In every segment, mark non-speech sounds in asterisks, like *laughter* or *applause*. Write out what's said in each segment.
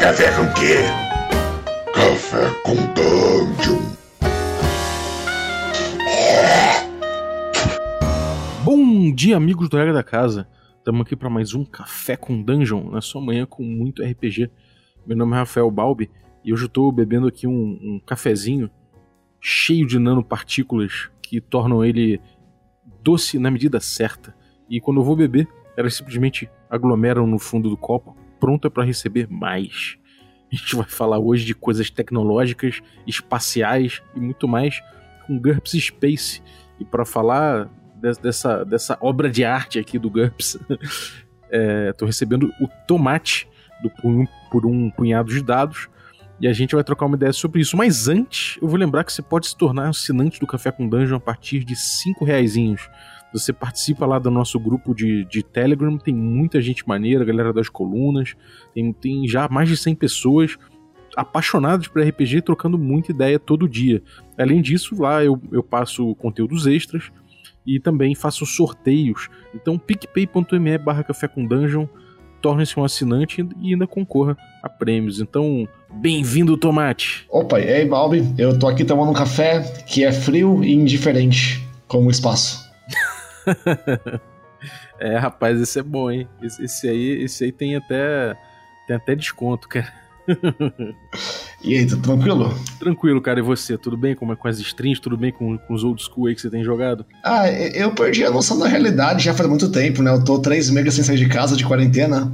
Café com quê? Café com Dungeon. Bom dia, amigos do Regra da Casa. Estamos aqui para mais um Café com Dungeon, na sua manhã com muito RPG. Meu nome é Rafael Balbi e hoje eu estou bebendo aqui um, um cafezinho cheio de nanopartículas que tornam ele doce na medida certa. E quando eu vou beber, elas simplesmente aglomeram no fundo do copo, pronta para receber mais. A gente vai falar hoje de coisas tecnológicas, espaciais e muito mais com GURPS Space. E para falar dessa, dessa obra de arte aqui do GURPS, estou *laughs* é, recebendo o Tomate do por um punhado de dados. E a gente vai trocar uma ideia sobre isso. Mas antes, eu vou lembrar que você pode se tornar assinante do Café com Dungeon a partir de 5 reaisinhos. Você participa lá do nosso grupo de, de Telegram, tem muita gente maneira, galera das colunas, tem, tem já mais de 100 pessoas apaixonadas por RPG trocando muita ideia todo dia. Além disso, lá eu, eu passo conteúdos extras e também faço sorteios. Então, picpay.me barra café com dungeon, torne-se um assinante e ainda concorra a prêmios. Então, bem-vindo, Tomate! Opa, e aí, Balbi? Eu tô aqui tomando um café que é frio e indiferente, como o espaço. *laughs* *laughs* é, rapaz, esse é bom, hein? Esse, esse, aí, esse aí tem até, tem até desconto, cara. e aí, tá tranquilo? Tranquilo, cara. E você? Tudo bem com, com as strings? Tudo bem com, com os old school aí que você tem jogado? Ah, eu perdi a noção da realidade já faz muito tempo, né? Eu tô três meses sem sair de casa, de quarentena.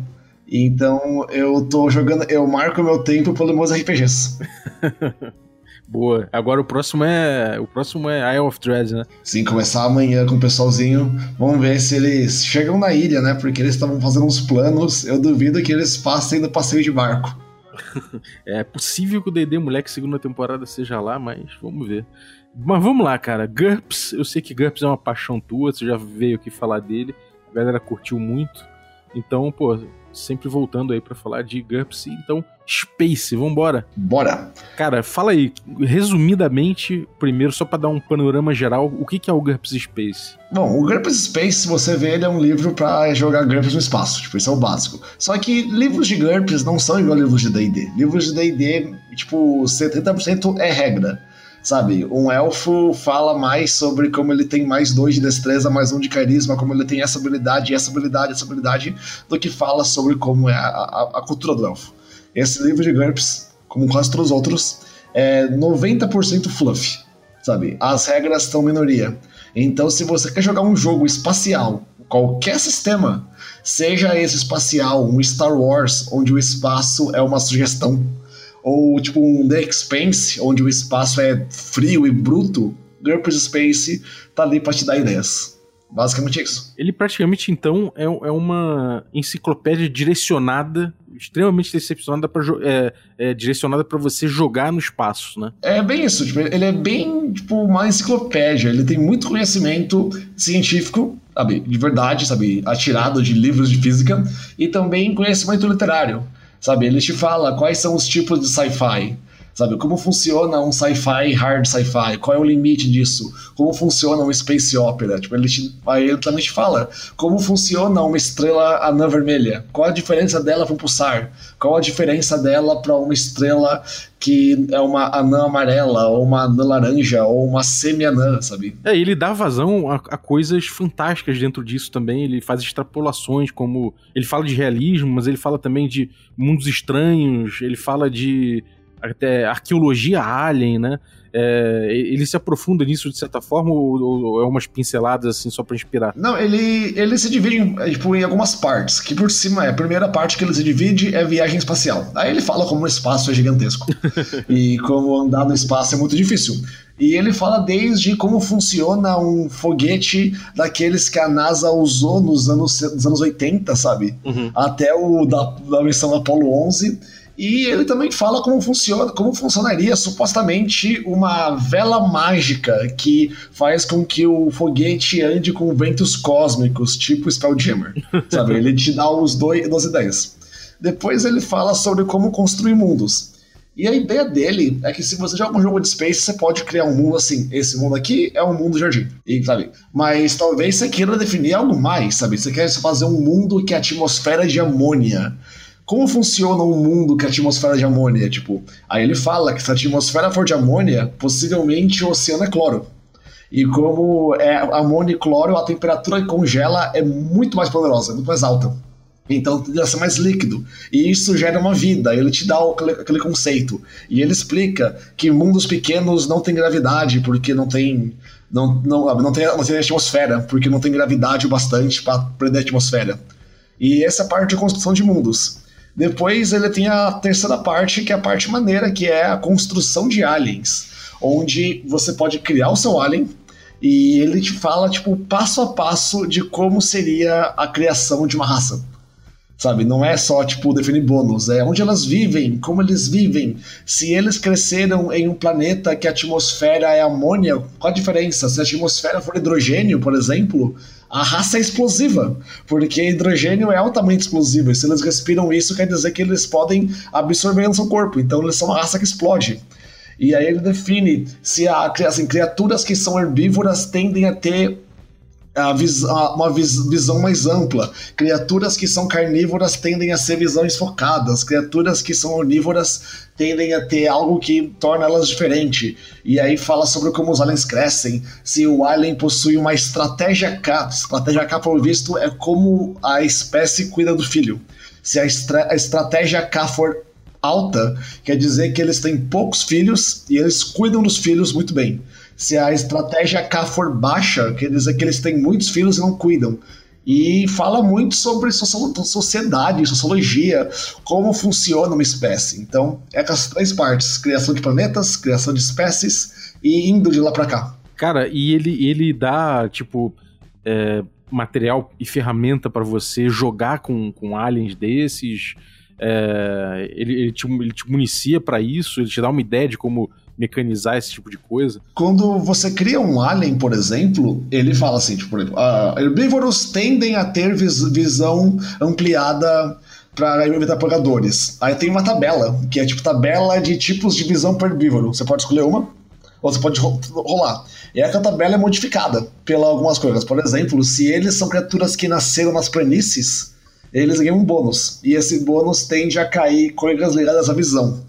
Então eu tô jogando, eu marco meu tempo pelos meus RPGs. *laughs* Boa. Agora o próximo é. O próximo é Isle of Dread, né? Sim, começar amanhã com o pessoalzinho. Vamos ver se eles chegam na ilha, né? Porque eles estavam fazendo uns planos. Eu duvido que eles passem do passeio de barco. *laughs* é possível que o DD Moleque segunda temporada seja lá, mas vamos ver. Mas vamos lá, cara. GURPS, eu sei que GURPS é uma paixão tua, você já veio aqui falar dele. A galera curtiu muito. Então, pô, sempre voltando aí para falar de GURPS. Então, Space, vambora. Bora. Cara, fala aí, resumidamente, primeiro, só para dar um panorama geral, o que, que é o GURPS Space? Bom, o GURPS Space, se você vê, ele é um livro para jogar GURPS no espaço, tipo, isso é o básico. Só que livros de GURPS não são igual livros de D&D. Livros de D&D, tipo, 70% é regra sabe? Um elfo fala mais sobre como ele tem mais dois de destreza, mais um de carisma, como ele tem essa habilidade, essa habilidade, essa habilidade, do que fala sobre como é a, a, a cultura do elfo. Esse livro de GURPS, como quase todos os outros, é 90% fluff, sabe? As regras estão minoria. Então, se você quer jogar um jogo espacial, qualquer sistema, seja esse espacial, um Star Wars, onde o espaço é uma sugestão, ou tipo um The Expanse, onde o espaço é frio e bruto, GURPS Space tá ali pra te dar ideias. Basicamente isso. Ele praticamente, então, é, é uma enciclopédia direcionada, extremamente decepcionada para é, é, direcionada para você jogar no espaço, né? É bem isso, tipo, ele é bem tipo uma enciclopédia, ele tem muito conhecimento científico, sabe, de verdade, sabe, atirado de livros de física, e também conhecimento literário. Sabe, ele te fala quais são os tipos de sci-fi. Sabe, como funciona um sci-fi, hard sci-fi? Qual é o limite disso? Como funciona um space opera? Tipo, ele, te, aí ele também te fala como funciona uma estrela anã vermelha. Qual a diferença dela para um pulsar? Qual a diferença dela para uma estrela que é uma anã amarela, ou uma anã laranja, ou uma semi-anã, sabe? É, ele dá vazão a, a, coisas fantásticas dentro disso também. Ele faz extrapolações, como. Ele fala de realismo, mas ele fala também de mundos estranhos, ele fala de até arqueologia alien, né? É, ele se aprofunda nisso de certa forma ou, ou é umas pinceladas assim só para inspirar? Não, ele, ele se divide em, é, tipo, em algumas partes. Que por cima é a primeira parte que ele se divide é viagem espacial. Aí ele fala como o espaço é gigantesco *laughs* e como andar no espaço é muito difícil. E ele fala desde como funciona um foguete daqueles que a NASA usou nos anos, nos anos 80, sabe? Uhum. Até o da, da missão Apollo 11 e ele também fala como funciona, como funcionaria supostamente uma vela mágica que faz com que o foguete ande com ventos cósmicos, tipo Spelljammer. *laughs* sabe? Ele te dá os dois, duas ideias. Depois ele fala sobre como construir mundos. E a ideia dele é que se você joga um jogo de space, você pode criar um mundo assim. Esse mundo aqui é um mundo jardim. E, sabe? Mas talvez você queira definir algo mais, sabe? Você quer fazer um mundo que é atmosfera de amônia como funciona um mundo que a atmosfera de amônia? Tipo, aí ele fala que se a atmosfera for de amônia, possivelmente o oceano é cloro. E como é amônia e cloro, a temperatura que congela é muito mais poderosa, muito mais alta. Então tende a ser mais líquido. E isso gera uma vida. Ele te dá aquele, conceito. E ele explica que mundos pequenos não têm gravidade, porque não tem. Não, não, não, tem, não tem atmosfera, porque não tem gravidade o bastante para prender a atmosfera. E essa é a parte de construção de mundos. Depois ele tem a terceira parte, que é a parte maneira, que é a construção de aliens. Onde você pode criar o seu alien, e ele te fala, tipo, passo a passo de como seria a criação de uma raça sabe? Não é só, tipo, definir bônus, é onde elas vivem, como eles vivem. Se eles cresceram em um planeta que a atmosfera é amônia, qual a diferença? Se a atmosfera for hidrogênio, por exemplo, a raça é explosiva, porque hidrogênio é altamente explosivo, e se eles respiram isso, quer dizer que eles podem absorver no seu corpo, então eles são uma raça que explode. E aí ele define se a, assim, criaturas que são herbívoras tendem a ter a vis, a, uma vis, visão mais ampla. Criaturas que são carnívoras tendem a ser visões focadas. Criaturas que são onívoras tendem a ter algo que torna elas diferentes. E aí fala sobre como os aliens crescem. Se o alien possui uma estratégia K. Estratégia K, pelo visto, é como a espécie cuida do filho. Se a, estra a estratégia K for alta, quer dizer que eles têm poucos filhos e eles cuidam dos filhos muito bem. Se a estratégia K for baixa, quer dizer que eles têm muitos filhos e não cuidam. E fala muito sobre sociedade, sociologia, como funciona uma espécie. Então, é com as três partes: criação de planetas, criação de espécies e indo de lá para cá. Cara, e ele, ele dá, tipo, é, material e ferramenta para você jogar com, com aliens desses. É, ele, ele, te, ele te municia para isso, ele te dá uma ideia de como mecanizar esse tipo de coisa. Quando você cria um alien, por exemplo, ele fala assim, tipo, por exemplo, uh, herbívoros tendem a ter vis visão ampliada para evitar pregadores. Aí tem uma tabela, que é tipo tabela de tipos de visão para herbívoro. Você pode escolher uma, ou você pode rolar. E essa tabela é modificada pelas algumas coisas. Por exemplo, se eles são criaturas que nasceram nas planícies, eles ganham um bônus. E esse bônus tende a cair coisas ligadas à visão.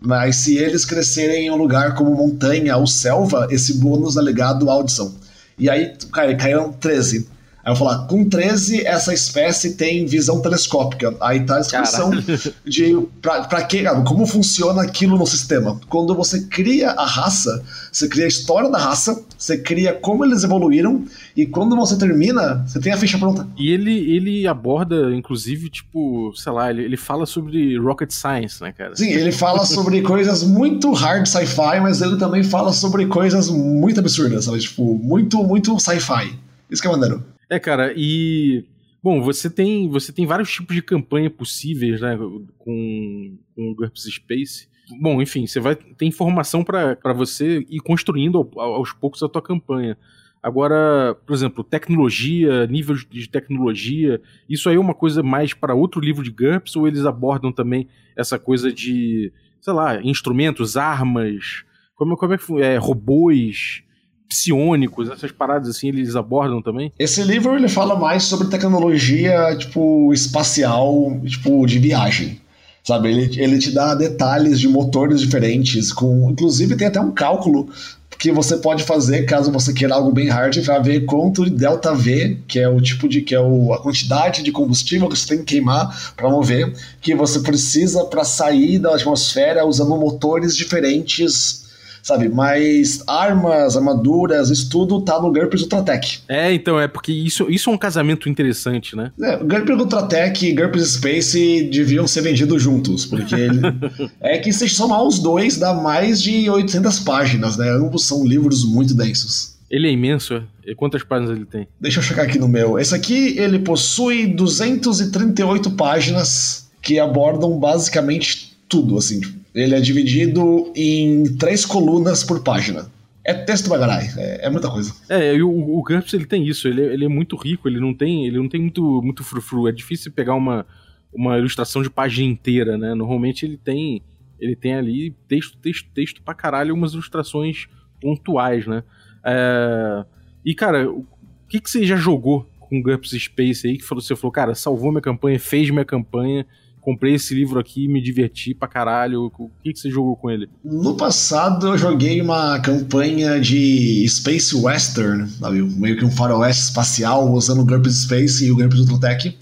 Mas se eles crescerem em um lugar como montanha ou selva, esse bônus é ligado à audição. E aí cai, caíram 13. Aí eu falar, com 13, essa espécie tem visão telescópica. Aí tá a descrição *laughs* de pra, pra que, como funciona aquilo no sistema. Quando você cria a raça, você cria a história da raça, você cria como eles evoluíram, e quando você termina, você tem a ficha pronta. E ele, ele aborda, inclusive, tipo, sei lá, ele, ele fala sobre rocket science, né, cara? Sim, ele fala *laughs* sobre coisas muito hard sci-fi, mas ele também fala sobre coisas muito absurdas, sabe? Tipo, muito, muito sci-fi. Isso que é maneiro. É, cara, e. Bom, você tem, você tem vários tipos de campanha possíveis, né? Com, com GURPS Space. Bom, enfim, você vai ter informação para você ir construindo aos poucos a tua campanha. Agora, por exemplo, tecnologia, nível de tecnologia, isso aí é uma coisa mais para outro livro de GURPS ou eles abordam também essa coisa de, sei lá, instrumentos, armas, como, como é que é, robôs, psionicos, essas paradas assim, eles abordam também? Esse livro ele fala mais sobre tecnologia, tipo, espacial, tipo, de viagem. Sabe, ele, ele te dá detalhes de motores diferentes, com inclusive tem até um cálculo que você pode fazer caso você queira algo bem hard para ver quanto de delta V, que é o tipo de que é o, a quantidade de combustível que você tem que queimar para mover, que você precisa para sair da atmosfera usando motores diferentes sabe? Mas armas, armaduras, isso tudo tá no GURPS Ultratech. É, então, é porque isso, isso é um casamento interessante, né? É, GURPS Ultratech e GURPS Space deviam ser vendidos juntos, porque ele... *laughs* é que se somar os dois dá mais de 800 páginas, né? Ambos são livros muito densos. Ele é imenso, é? Quantas páginas ele tem? Deixa eu checar aqui no meu. Esse aqui, ele possui 238 páginas que abordam basicamente tudo, assim, tipo, ele é dividido em três colunas por página. É texto bagarai, é, é muita coisa. É, o, o GURPS ele tem isso, ele, é, ele é muito rico, ele não tem, ele não tem muito, muito frufru. É difícil pegar uma, uma ilustração de página inteira, né? Normalmente ele tem, ele tem ali texto, texto, texto pra caralho, umas ilustrações pontuais, né? É, e, cara, o que, que você já jogou com GURPS Space aí que você falou, cara, salvou minha campanha, fez minha campanha comprei esse livro aqui, me diverti pra caralho. O que, que você jogou com ele? No passado eu joguei uma campanha de Space Western, sabe? meio que um faroeste espacial usando o GURPS Space e o GURPS Ultratech.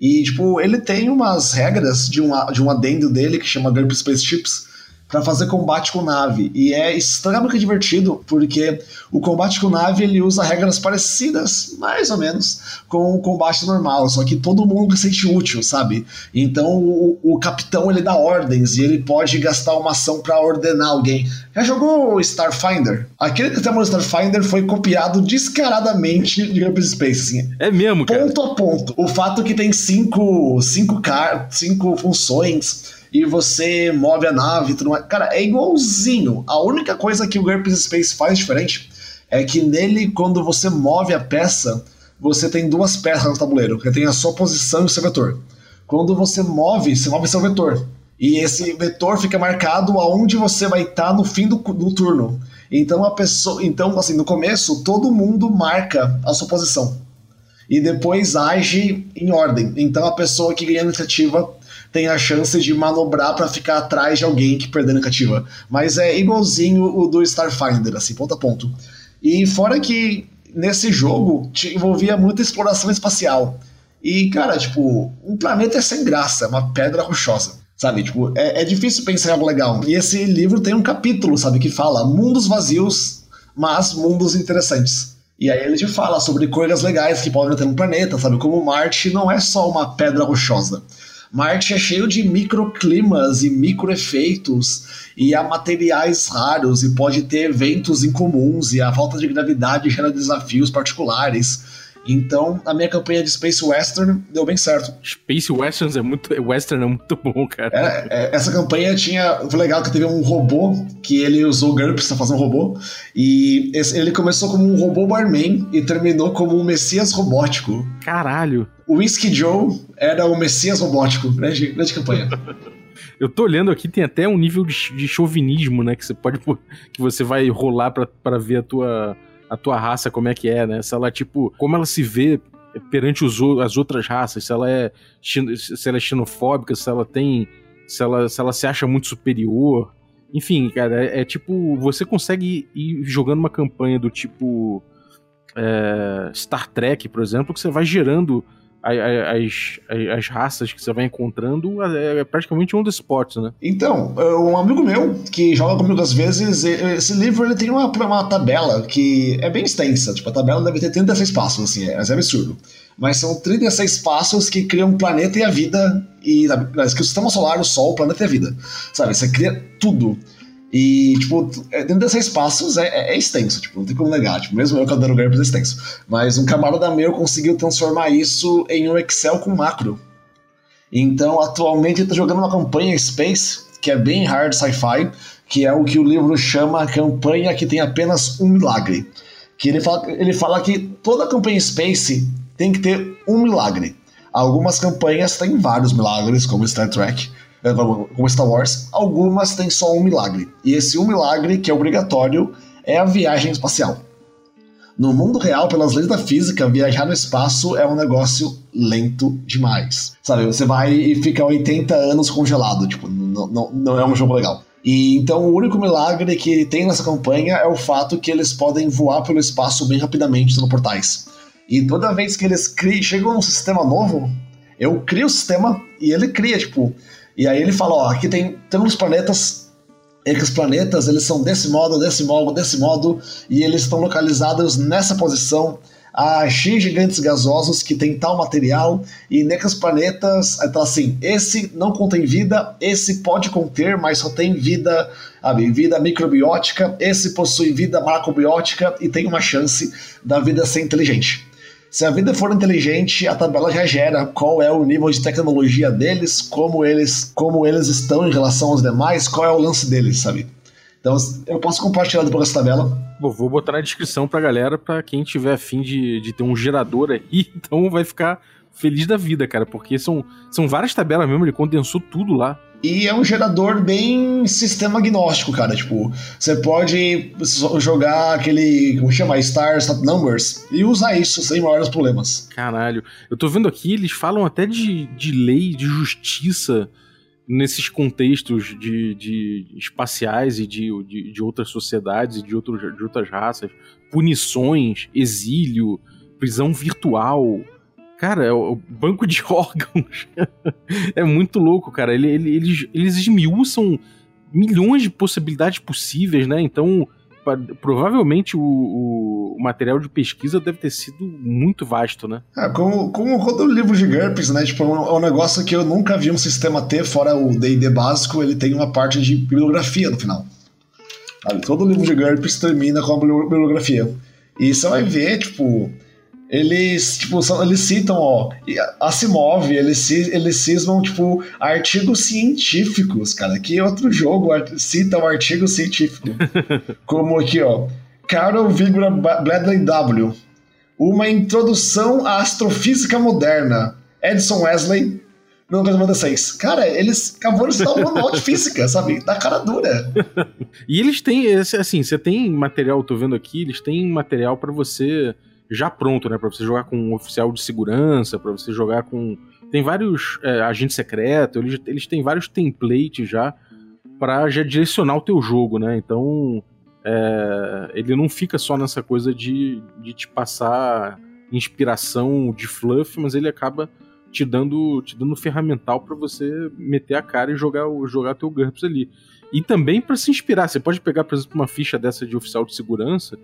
E, tipo, ele tem umas regras de um, de um adendo dele que chama GURPS Spaceships, para fazer combate com nave. E é extremamente divertido, porque o combate com nave ele usa regras parecidas, mais ou menos, com o combate normal, só que todo mundo se sente útil, sabe? Então o, o capitão ele dá ordens e ele pode gastar uma ação para ordenar alguém. Já jogou Starfinder? Aquele que tem Starfinder foi copiado descaradamente de Up Space, assim. É mesmo, cara? Ponto a ponto. O fato que tem cinco, cinco, car cinco funções e você move a nave tudo mais. Cara, é igualzinho. A única coisa que o GURPS Space faz diferente é que nele, quando você move a peça, você tem duas peças no tabuleiro, que tem a sua posição e o seu vetor. Quando você move, você move seu vetor. E esse vetor fica marcado aonde você vai estar tá no fim do, do turno. Então a pessoa, então assim, no começo todo mundo marca a sua posição e depois age em ordem. Então a pessoa que ganha a iniciativa tem a chance de manobrar para ficar atrás de alguém que perdeu a iniciativa. Mas é igualzinho o do Starfinder, assim, ponto a ponto. E fora que nesse jogo te envolvia muita exploração espacial. E, cara, tipo, um planeta é sem graça, é uma pedra rochosa. Sabe, tipo, é, é difícil pensar em algo legal. E esse livro tem um capítulo, sabe, que fala mundos vazios, mas mundos interessantes. E aí ele te fala sobre coisas legais que podem ter no planeta, sabe? Como Marte não é só uma pedra rochosa. Marte é cheio de microclimas e microefeitos, e há materiais raros, e pode ter eventos incomuns, e a falta de gravidade gera desafios particulares. Então, a minha campanha de Space Western deu bem certo. Space Westerns é muito. Western é muito bom, cara. É, é, essa campanha tinha. Foi legal que teve um robô que ele usou GURPS pra fazer um robô. E esse, ele começou como um robô barman e terminou como um Messias robótico. Caralho. O Whiskey Joe era o Messias robótico. Grande, grande campanha. *laughs* Eu tô olhando aqui, tem até um nível de, de chauvinismo, né? Que você pode. que você vai rolar para ver a tua a tua raça como é que é, né? Se ela, tipo, como ela se vê perante os, as outras raças, se ela é se ela é xenofóbica, se ela tem se ela, se ela se acha muito superior. Enfim, cara, é, é tipo, você consegue ir jogando uma campanha do tipo é, Star Trek, por exemplo, que você vai gerando as, as, as, raças que você vai encontrando é, é praticamente um spots, né? Então, é, um amigo meu que joga comigo às vezes, esse livro ele tem uma, uma tabela que é bem extensa. Tipo, a tabela deve ter 36 passos, assim, é, é absurdo. Mas são 36 passos que criam o planeta e a vida, e que o sistema solar, o Sol, o planeta e a vida. Sabe? Você cria tudo. E, tipo, é, dentro desses passos é, é, é, extenso, tipo, não tem como negar. Tipo, mesmo eu que adoro GURPS é extenso. Mas um camarada meu conseguiu transformar isso em um Excel com macro. Então, atualmente ele tá jogando uma campanha Space, que é bem hard sci-fi, que é o que o livro chama campanha que tem apenas um milagre. Que ele fala, ele fala que toda campanha Space tem que ter um milagre. Algumas campanhas têm vários milagres, como Star Trek, como Star Wars, algumas têm só um milagre. E esse um milagre, que é obrigatório, é a viagem espacial. No mundo real, pelas leis da física, viajar no espaço é um negócio lento demais. Sabe, você vai e fica 80 anos congelado, tipo, não, não, não é um jogo legal. E então o único milagre que tem nessa campanha é o fato que eles podem voar pelo espaço bem rapidamente no portais. E toda vez que eles criam, chegam num sistema novo, eu crio o sistema e ele cria, tipo, e aí ele fala, ó, aqui tem, uns planetas, e que os planetas eles são desse modo, desse modo, desse modo, e eles estão localizados nessa posição, a X gigantes gasosos que tem tal material, e nesses planetas, então assim, esse não contém vida, esse pode conter, mas só tem vida, sabe, vida microbiótica, esse possui vida macrobiótica e tem uma chance da vida ser inteligente. Se a vida for inteligente, a tabela já gera qual é o nível de tecnologia deles, como eles, como eles estão em relação aos demais, qual é o lance deles, sabe? Então eu posso compartilhar depois essa tabela. Bom, vou botar na descrição pra galera, pra quem tiver afim de, de ter um gerador aí, *laughs* então vai ficar feliz da vida, cara, porque são, são várias tabelas mesmo, ele condensou tudo lá. E é um gerador bem sistema agnóstico, cara. Tipo, você pode jogar aquele. Como chama? Star Stop Numbers e usar isso sem maiores problemas. Caralho. Eu tô vendo aqui, eles falam até de, de lei, de justiça nesses contextos de, de espaciais e de, de, de outras sociedades e de, de outras raças. Punições, exílio, prisão virtual Cara, é o banco de *laughs* órgãos é muito louco, cara. Ele, ele, eles, eles esmiuçam milhões de possibilidades possíveis, né? Então, provavelmente o, o, material de pesquisa deve ter sido muito vasto, né? É, como, como todo livro de GURPS, né? Tipo, é um, é um negócio que eu nunca vi um sistema ter, fora o D&D básico, ele tem uma parte de bibliografia no final. Sabe? Todo livro de GURPS termina com a bibliografia. E você vai ver, tipo eles, tipo, são, eles citam, ó, Asimov, eles, eles cismam, tipo, artigos científicos, cara. Que outro jogo cita um artigo científico? *laughs* Como aqui, ó, Carol Vigora Bradley W. Uma introdução à astrofísica moderna. Edson Wesley, 1996. Cara, eles acabaram de citar um manual de física, sabe? Da cara dura. *laughs* e eles têm, assim, você tem material, tô vendo aqui, eles têm material para você já pronto, né? Pra você jogar com um oficial de segurança, para você jogar com. Tem vários é, agentes secretos, eles, eles têm vários templates já para já direcionar o teu jogo, né? Então é, ele não fica só nessa coisa de, de te passar inspiração de fluff, mas ele acaba te dando te dando ferramental para você meter a cara e jogar jogar teu GURPS ali. E também para se inspirar, você pode pegar, por exemplo, uma ficha dessa de oficial de segurança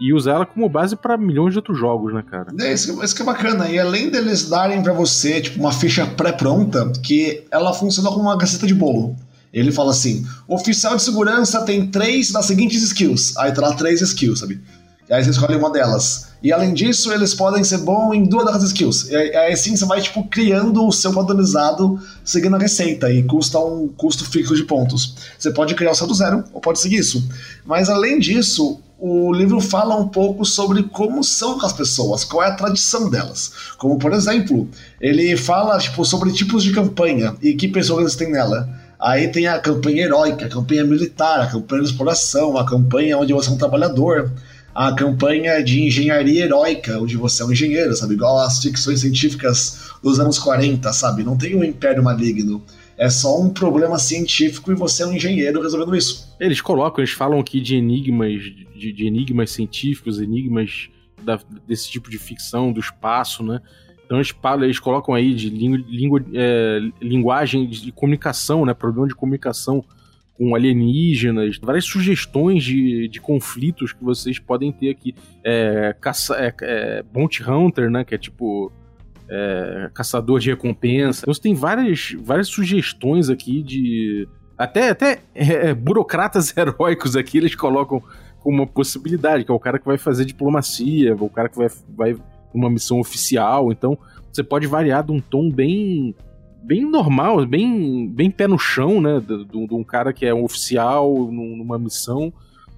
e usar ela como base para milhões de outros jogos, né, cara? É, isso, isso que é bacana. E além deles darem para você, tipo, uma ficha pré-pronta, que ela funciona como uma gaceta de bolo. Ele fala assim: oficial de segurança tem três das seguintes skills. Aí tá lá três skills, sabe? E aí você escolhe uma delas. E além disso, eles podem ser bons em duas das skills. E aí assim você vai, tipo, criando o seu padronizado seguindo a receita. E custa um custo fixo de pontos. Você pode criar o seu do zero, ou pode seguir isso. Mas além disso, o livro fala um pouco sobre como são as pessoas, qual é a tradição delas. Como, por exemplo, ele fala tipo, sobre tipos de campanha e que pessoas têm nela. Aí tem a campanha heróica, a campanha militar, a campanha de exploração, a campanha onde você é um trabalhador, a campanha de engenharia heróica, onde você é um engenheiro, sabe? Igual as ficções científicas dos anos 40, sabe? Não tem um império maligno. É só um problema científico e você é um engenheiro resolvendo isso. Eles colocam, eles falam aqui de enigmas, de, de enigmas científicos, enigmas da, desse tipo de ficção, do espaço, né? Então eles, eles colocam aí de língua, é, linguagem de comunicação, né? Problema de comunicação com alienígenas, várias sugestões de, de conflitos que vocês podem ter aqui. É, caça, é, é, Bounty Hunter, né? Que é tipo é, caçador de recompensa. Então você tem várias, várias sugestões aqui de. Até, até é, é burocratas *laughs* heróicos aqui eles colocam uma possibilidade, que é o cara que vai fazer diplomacia, o cara que vai, vai uma missão oficial. Então você pode variar de um tom bem bem normal, bem, bem pé no chão, né? De, de um cara que é um oficial numa missão,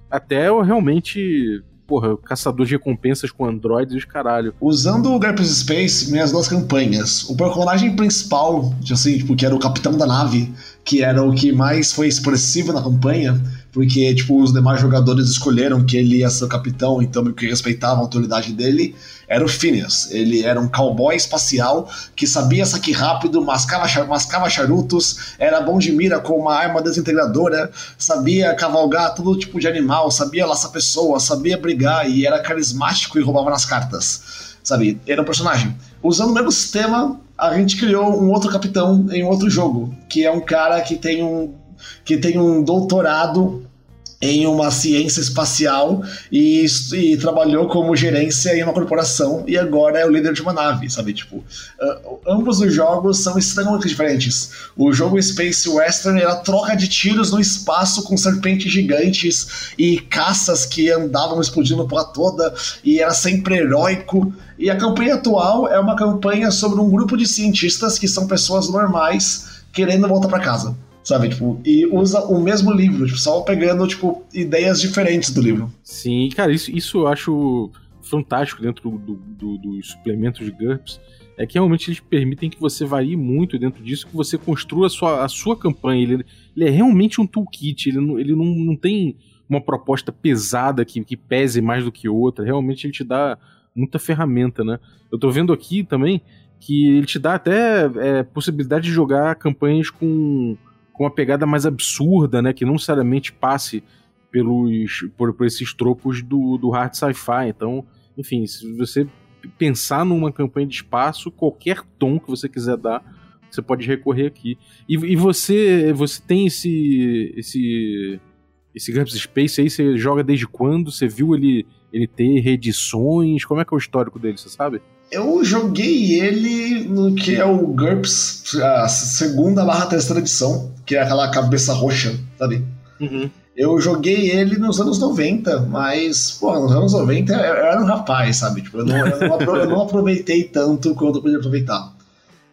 até realmente porra, caçador de recompensas com androides e os caralho. Usando o GURPS Space, minhas duas campanhas, o personagem principal, assim, tipo, que era o capitão da nave, que era o que mais foi expressivo na campanha, porque, tipo, os demais jogadores escolheram que ele ia ser o capitão, então que respeitavam a autoridade dele, era o Phineas. Ele era um cowboy espacial que sabia saque rápido, mascava, mascava charutos, era bom de mira com uma arma desintegradora, sabia cavalgar todo tipo de animal, sabia laçar pessoas, sabia brigar e era carismático e roubava nas cartas. Sabe? Era um personagem. Usando o mesmo sistema, a gente criou um outro capitão em outro jogo, que é um cara que tem um que tem um doutorado em uma ciência espacial e, e, trabalhou como gerência em uma corporação e agora é o líder de uma nave, sabe? Tipo, uh, ambos os jogos são extremamente diferentes. O jogo Space Western era troca de tiros no espaço com serpentes gigantes e caças que andavam explodindo por toda e era sempre heróico. E a campanha atual é uma campanha sobre um grupo de cientistas que são pessoas normais querendo voltar para casa sabe? Tipo, e usa o mesmo livro, tipo, só pegando, tipo, ideias diferentes do livro. Sim, cara, isso, isso eu acho fantástico dentro do, do, dos suplementos de GURPS, é que realmente eles permitem que você varie muito dentro disso, que você construa a sua, a sua campanha. Ele, ele é realmente um toolkit, ele, não, ele não, não tem uma proposta pesada que, que pese mais do que outra. Realmente ele te dá muita ferramenta, né? Eu tô vendo aqui também que ele te dá até é, possibilidade de jogar campanhas com, com uma pegada mais absurda, né? Que não necessariamente passe pelos, por, por esses tropos do, do hard sci-fi. Então, enfim, se você pensar numa campanha de espaço, qualquer tom que você quiser dar, você pode recorrer aqui. E, e você você tem esse esse esse GURPS Space aí, você joga desde quando? Você viu ele ele ter reedições? Como é que é o histórico dele, você sabe? Eu joguei ele no que é o GURPS, a segunda barra terceira edição, que é aquela cabeça roxa, sabe? Uhum. Eu joguei ele nos anos 90, mas, pô, nos anos 90 eu era um rapaz, sabe? Tipo, eu não, eu não, eu não aproveitei tanto quanto eu podia aproveitar.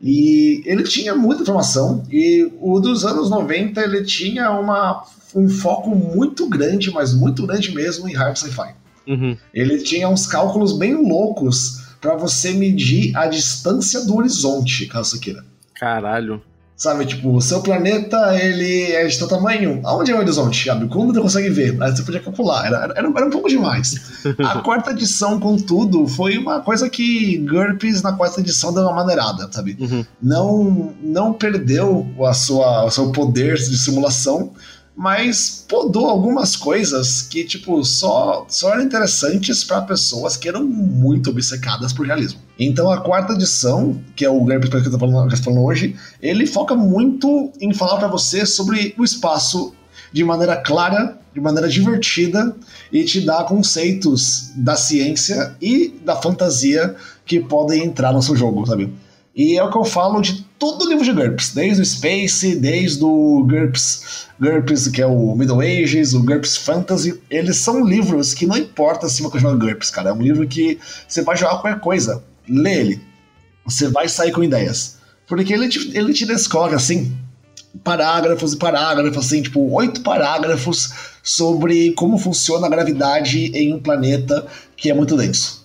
E ele tinha muita informação, e o dos anos 90 ele tinha uma, um foco muito grande, mas muito grande mesmo, em hard sci-fi. Uhum. Ele tinha uns cálculos bem loucos para você medir a distância do horizonte, caso você queira. Caralho. Sabe, tipo, o seu planeta, ele é de tal tamanho. Aonde é o horizonte, sabe? Como você consegue ver? Aí você podia calcular. Era, era, era um pouco demais. A *laughs* quarta edição, contudo, foi uma coisa que GURPS na quarta edição deu uma maneirada, sabe? Uhum. Não, não perdeu a sua, o seu poder de simulação, mas podou algumas coisas que, tipo, só, só eram interessantes para pessoas que eram muito obcecadas por realismo. Então a quarta edição, que é o falando, que eu tô falando hoje, ele foca muito em falar para você sobre o espaço de maneira clara, de maneira divertida e te dá conceitos da ciência e da fantasia que podem entrar no seu jogo, sabe? E é o que eu falo de todo livro de GURPS, desde o Space, desde o GURPS, GURPS que é o Middle Ages, o GURPS Fantasy. Eles são livros que não importa se você joga GURPS, cara. É um livro que você vai jogar qualquer coisa. Lê ele. Você vai sair com ideias. Porque ele te, ele te descobre, assim, parágrafos e parágrafos, assim, tipo, oito parágrafos sobre como funciona a gravidade em um planeta que é muito denso.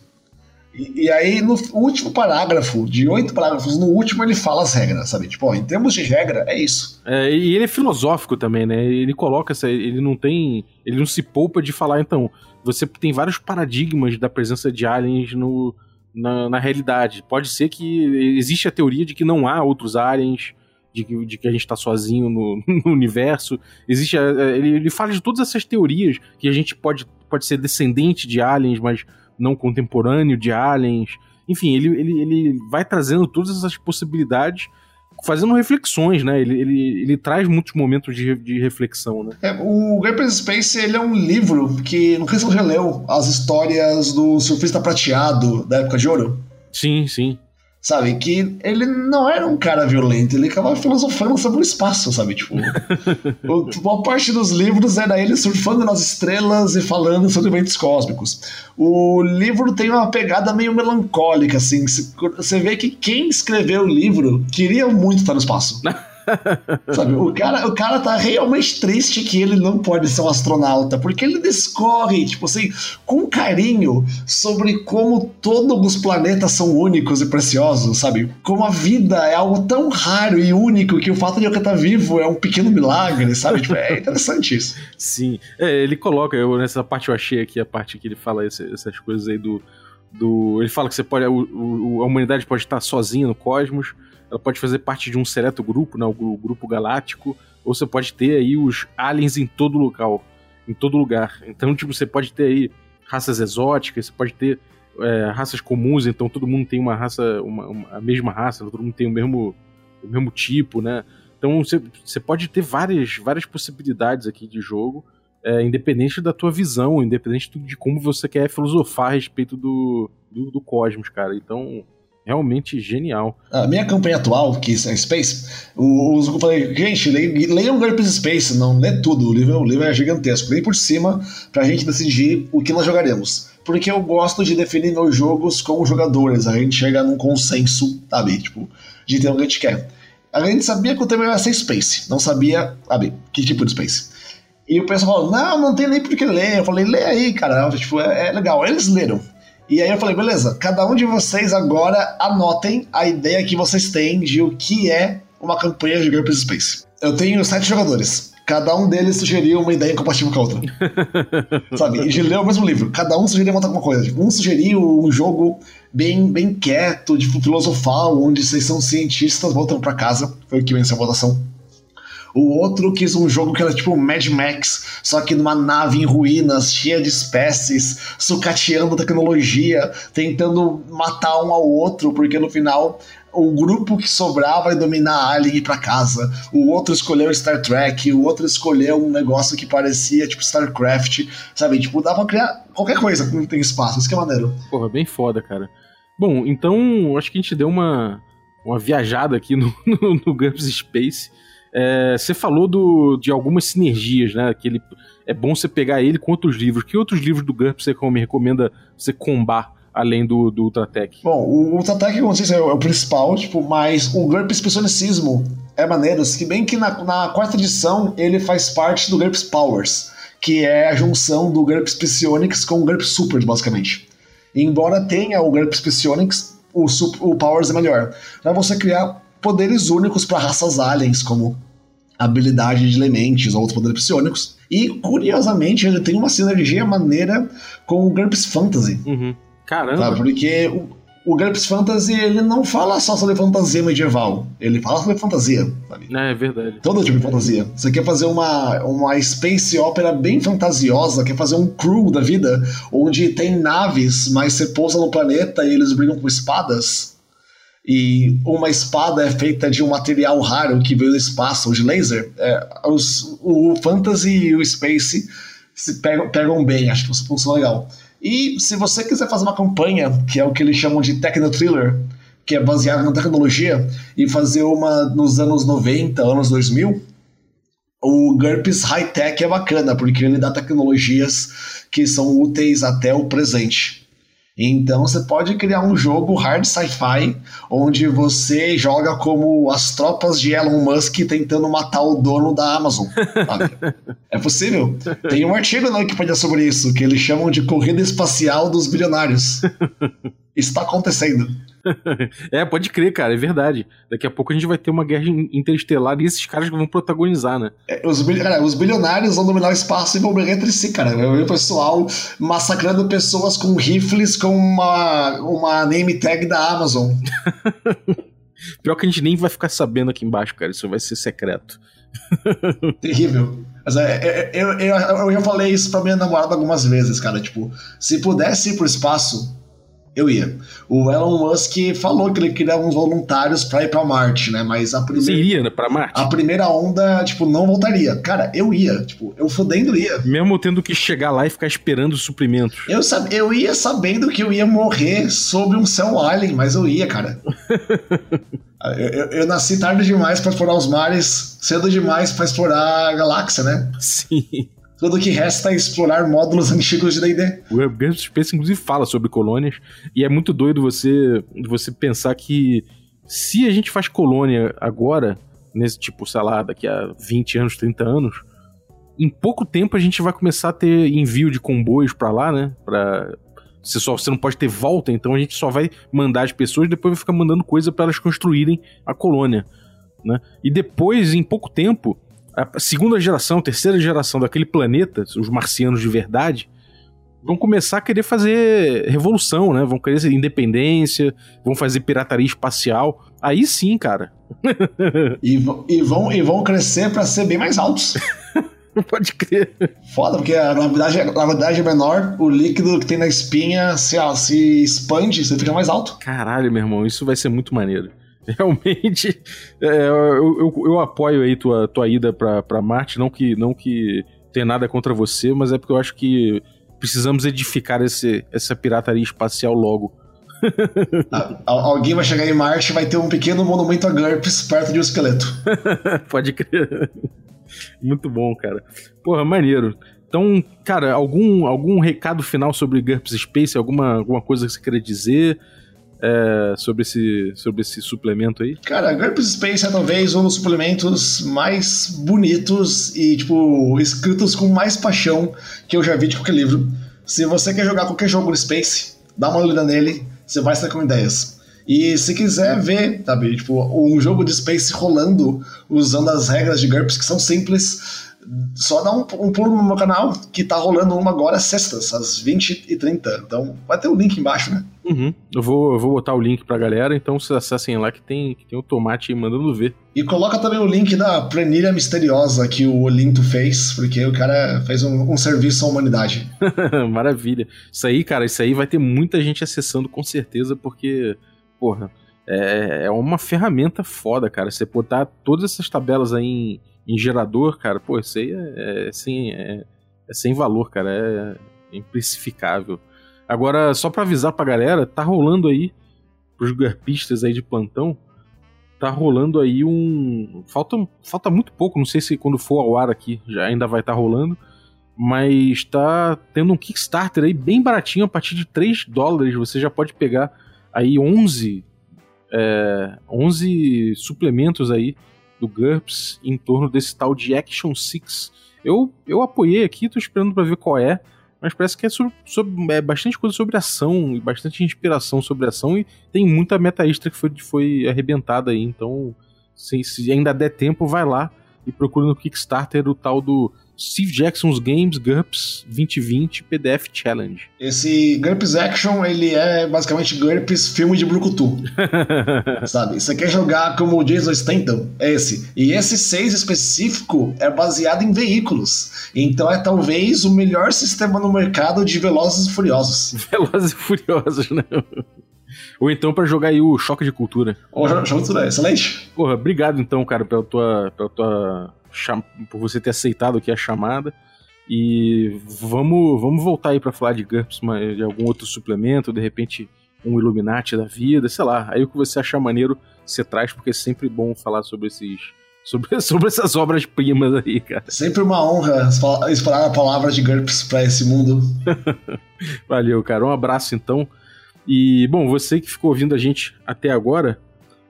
E, e, aí, no último parágrafo, de oito parágrafos, no último ele fala as regras, sabe? Tipo, ó, em termos de regra, é isso. É, e ele é filosófico também, né? Ele coloca essa. Ele não tem. Ele não se poupa de falar, então. Você tem vários paradigmas da presença de aliens no, na, na realidade. Pode ser que existe a teoria de que não há outros aliens. De que, de que, a gente está sozinho no, *laughs* no, universo. Existe. Ele, ele fala de todas essas teorias que a gente pode, pode ser descendente de aliens, mas não contemporâneo de aliens. Enfim, ele, ele, ele vai trazendo todas essas possibilidades, fazendo reflexões, né? Ele, ele, ele traz muitos momentos de, de reflexão, né? É, o Space ele é um livro que, não sei se você já leu, as histórias do surfista prateado da época de ouro. Sim, sim sabe? Que ele não era um cara violento, ele acabava filosofando sobre o espaço, sabe? Tipo, *laughs* boa parte dos livros era ele surfando nas estrelas e falando sobre eventos cósmicos. O livro tem uma pegada meio melancólica, assim. Você vê que quem escreveu o livro queria muito estar no espaço. *laughs* Sabe, o cara, o cara tá realmente triste que ele não pode ser um astronauta, porque ele discorre, tipo assim, com carinho sobre como todos os planetas são únicos e preciosos, sabe? Como a vida é algo tão raro e único que o fato de eu estar vivo é um pequeno milagre, sabe? Tipo, é interessante isso. Sim, é, ele coloca, eu, nessa parte eu achei aqui a parte que ele fala esse, essas coisas aí do. do ele fala que você pode. O, o, a humanidade pode estar sozinha no cosmos ela pode fazer parte de um seleto grupo, né, o grupo galáctico, ou você pode ter aí os aliens em todo local, em todo lugar. Então, tipo, você pode ter aí raças exóticas, você pode ter é, raças comuns, então todo mundo tem uma raça, uma, uma, a mesma raça, todo mundo tem o mesmo, o mesmo tipo, né? Então você, você pode ter várias, várias possibilidades aqui de jogo, é, independente da tua visão, independente de como você quer filosofar a respeito do, do, do cosmos, cara. Então, realmente genial. A minha campanha atual, que é Space, os eu falei, gente, leiam GURPS Space, não lê tudo, o livro, o livro é gigantesco, leia por cima pra gente decidir o que nós jogaremos. Porque eu gosto de definir meus jogos como jogadores, a gente chega num consenso, sabe, tipo, de ter o que a gente quer. A gente sabia que o tema ia ser Space, não sabia, sabe, que tipo de Space. E o pessoal falou, não, não tem nem por que ler. Eu falei, lê aí, cara, tipo, é, é legal. Eles leram. E aí eu falei, beleza, cada um de vocês agora anotem a ideia que vocês têm de o que é uma campanha de GURPS Space. Eu tenho sete jogadores. Cada um deles sugeriu uma ideia incompatível com a outra. *laughs* Sabe? E de ler o mesmo livro. Cada um sugeria montar alguma coisa. Tipo, um sugeriu um jogo bem, bem quieto, tipo, filosofal, onde vocês são cientistas voltando para casa. Foi o que venceu a votação. O outro quis um jogo que era tipo Mad Max, só que numa nave em ruínas, cheia de espécies, sucateando tecnologia, tentando matar um ao outro, porque no final o grupo que sobrava vai dominar a Alien e ir pra casa. O outro escolheu Star Trek, o outro escolheu um negócio que parecia tipo StarCraft, sabe? Tipo, dava pra criar qualquer coisa que tem espaço. Isso que é maneiro. Porra, bem foda, cara. Bom, então acho que a gente deu uma, uma viajada aqui no, *laughs* no, no GURPS Space. É, você falou do, de algumas sinergias, né? Que ele, é bom você pegar ele com outros livros. Que outros livros do GURPS você me recomenda você combar além do, do Ultratech? Bom, o Ultratech, não sei se é o principal, tipo, mas o GURPS Psionicismo é maneiro, se bem que na, na quarta edição ele faz parte do GURPS Powers, que é a junção do GURPS Psionics com o GURPS Super, basicamente. E embora tenha o GURPS Psionics, o, o Powers é melhor. Pra você criar poderes únicos para raças aliens, como habilidade de elementes ou outros poderes psionicos. E, curiosamente, ele tem uma sinergia maneira com o GURPS Fantasy. Uhum. Caramba! Tá? Porque o, o GURPS Fantasy, ele não fala só sobre fantasia medieval. Ele fala sobre fantasia, sabe? É, é verdade. Todo tipo de fantasia. Você quer fazer uma, uma space opera bem fantasiosa, quer fazer um crew da vida, onde tem naves, mas você pousa no planeta e eles brigam com espadas e uma espada é feita de um material raro que veio do espaço, de laser, é, os, o Fantasy e o Space se pegam, pegam bem, acho que isso funciona legal. E se você quiser fazer uma campanha, que é o que eles chamam de Techno Thriller, que é baseada na tecnologia, e fazer uma nos anos 90, anos 2000, o GURPS High Tech é bacana, porque ele dá tecnologias que são úteis até o presente. Então você pode criar um jogo hard sci-fi onde você joga como as tropas de Elon Musk tentando matar o dono da Amazon. *laughs* é possível. Tem um artigo na Wikipedia sobre isso que eles chamam de corrida espacial dos bilionários. *laughs* Está acontecendo. *laughs* é, pode crer, cara, é verdade. Daqui a pouco a gente vai ter uma guerra interestelar e esses caras vão protagonizar, né? É, os, cara, os bilionários vão dominar o espaço e vão brigar entre si, cara. Eu vi o pessoal massacrando pessoas com rifles com uma, uma name tag da Amazon. *laughs* Pior que a gente nem vai ficar sabendo aqui embaixo, cara. Isso vai ser secreto. *laughs* Terrível. Mas é, é, eu, eu, eu já falei isso pra minha namorada algumas vezes, cara. Tipo, se pudesse ir pro espaço, eu ia. O Elon Musk falou que ele queria uns voluntários para ir para Marte, né? Mas a primeira. Você iria, né? Pra Marte? A primeira onda, tipo, não voltaria. Cara, eu ia. Tipo, eu fodendo ia. Mesmo tendo que chegar lá e ficar esperando suprimentos. Eu, sab... eu ia sabendo que eu ia morrer sob um céu alien, mas eu ia, cara. *laughs* eu, eu, eu, nasci tarde demais para explorar os mares, cedo demais para explorar a galáxia, né? Sim. Tudo que resta é explorar módulos antigos de D&D. O Guns Space, inclusive, fala sobre colônias, e é muito doido você, você pensar que se a gente faz colônia agora, nesse tipo, sei lá, daqui a 20 anos, 30 anos, em pouco tempo a gente vai começar a ter envio de comboios para lá, né? Pra, você, só, você não pode ter volta, então a gente só vai mandar as pessoas depois vai ficar mandando coisa para elas construírem a colônia. Né? E depois, em pouco tempo, a segunda geração, terceira geração daquele planeta, os marcianos de verdade, vão começar a querer fazer revolução, né? Vão querer independência, vão fazer pirataria espacial. Aí sim, cara. *laughs* e, e, vão, e vão crescer para ser bem mais altos. *laughs* Pode crer. Foda, porque a gravidade, a gravidade é menor, o líquido que tem na espinha se, ó, se expande, você fica mais alto. Caralho, meu irmão, isso vai ser muito maneiro. *laughs* Realmente, é, eu, eu, eu, apoio aí tua, tua ida pra, pra Marte, não que, não que tenha nada contra você, mas é porque eu acho que precisamos edificar esse, essa pirataria espacial logo. *laughs* Alguém vai chegar em Marte e vai ter um pequeno monumento a GURPS perto de um esqueleto. *laughs* Pode crer. Muito bom, cara. Porra, maneiro. Então, cara, algum, algum recado final sobre GURPS Space? Alguma, alguma coisa que você queria dizer? É, sobre, esse, sobre esse suplemento aí? Cara, GURPS Space é talvez um dos suplementos mais bonitos e, tipo, escritos com mais paixão que eu já vi de qualquer livro. Se você quer jogar qualquer jogo no Space, dá uma olhada nele, você vai sair com ideias. E se quiser ver, sabe, tipo, um jogo de Space rolando usando as regras de GURPS que são simples, só dá um, um, pulo no meu canal, que tá rolando uma agora sextas, às 20h30. Então vai ter o um link embaixo, né? Uhum. Eu, vou, eu vou botar o link pra galera, então vocês acessem lá que tem, que tem o tomate mandando ver. E coloca também o link da planilha misteriosa que o Olinto fez, porque o cara fez um, um serviço à humanidade. *laughs* Maravilha. Isso aí, cara, isso aí vai ter muita gente acessando com certeza, porque, porra, é, é uma ferramenta foda, cara. Você botar todas essas tabelas aí em em gerador, cara, pô, isso aí é, é, sem, é, é sem valor, cara, é, é imprecificável. Agora, só para avisar pra galera, tá rolando aí, pros garpistas aí de plantão, tá rolando aí um. Falta, falta muito pouco, não sei se quando for ao ar aqui já ainda vai estar tá rolando, mas tá tendo um Kickstarter aí bem baratinho, a partir de 3 dólares você já pode pegar aí 11, é, 11 suplementos aí do GURPS em torno desse tal de Action 6. Eu, eu apoiei aqui, tô esperando para ver qual é, mas parece que é, sobre, sobre, é bastante coisa sobre ação e bastante inspiração sobre ação e tem muita meta extra que foi, foi arrebentada aí, então se, se ainda der tempo, vai lá e procura no Kickstarter o tal do Steve Jackson's Games GURPS 2020 PDF Challenge. Esse GURPS Action, ele é basicamente GURPS filme de Brucutu. *laughs* sabe? Você quer jogar como o Jason Statham? É esse. E esse 6 específico é baseado em veículos. Então é talvez o melhor sistema no mercado de Velozes e Furiosos. Velozes e Furiosos, né? Ou então para jogar aí o Choque de Cultura. O Choque de Cultura, excelente. Porra, obrigado então, cara, pela tua, pela tua por você ter aceitado aqui a chamada. E vamos, vamos voltar aí para falar de GURPS, de algum outro suplemento, de repente um Illuminati da vida, sei lá. Aí o que você achar maneiro, você traz, porque é sempre bom falar sobre esses. *laughs* Sobre, sobre essas obras-primas aí, cara. Sempre uma honra explorar a palavra de GURPS para esse mundo. *laughs* Valeu, cara. Um abraço então. E, bom, você que ficou ouvindo a gente até agora,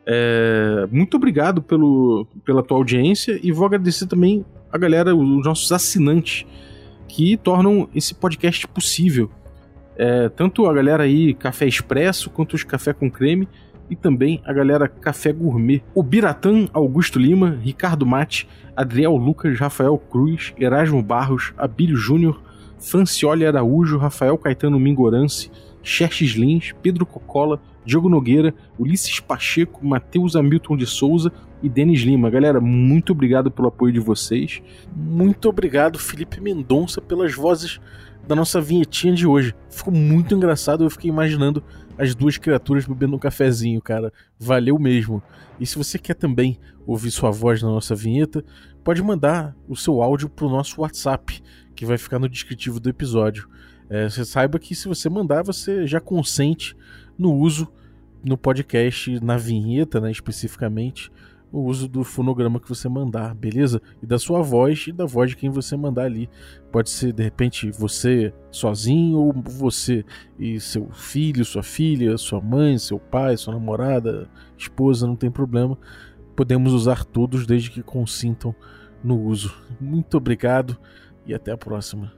é, muito obrigado pelo, pela tua audiência e vou agradecer também a galera, os nossos assinantes, que tornam esse podcast possível. É, tanto a galera aí Café Expresso, quanto os Café com Creme, e também a galera Café Gourmet. O Biratã Augusto Lima, Ricardo Mate, Adriel Lucas, Rafael Cruz, Erasmo Barros, Abílio Júnior, Francioli Araújo, Rafael Caetano Mingorance, Xerxes Lins, Pedro Cocola, Diogo Nogueira, Ulisses Pacheco, Matheus Hamilton de Souza e Denis Lima. Galera, muito obrigado pelo apoio de vocês. Muito obrigado, Felipe Mendonça, pelas vozes da nossa vinhetinha de hoje. Ficou muito engraçado, eu fiquei imaginando as duas criaturas bebendo um cafezinho, cara. Valeu mesmo. E se você quer também ouvir sua voz na nossa vinheta, pode mandar o seu áudio pro nosso WhatsApp, que vai ficar no descritivo do episódio. É, você saiba que se você mandar, você já consente no uso no podcast, na vinheta, né, especificamente, o uso do fonograma que você mandar, beleza? E da sua voz e da voz de quem você mandar ali. Pode ser, de repente, você sozinho, ou você e seu filho, sua filha, sua mãe, seu pai, sua namorada, esposa, não tem problema. Podemos usar todos desde que consintam no uso. Muito obrigado e até a próxima.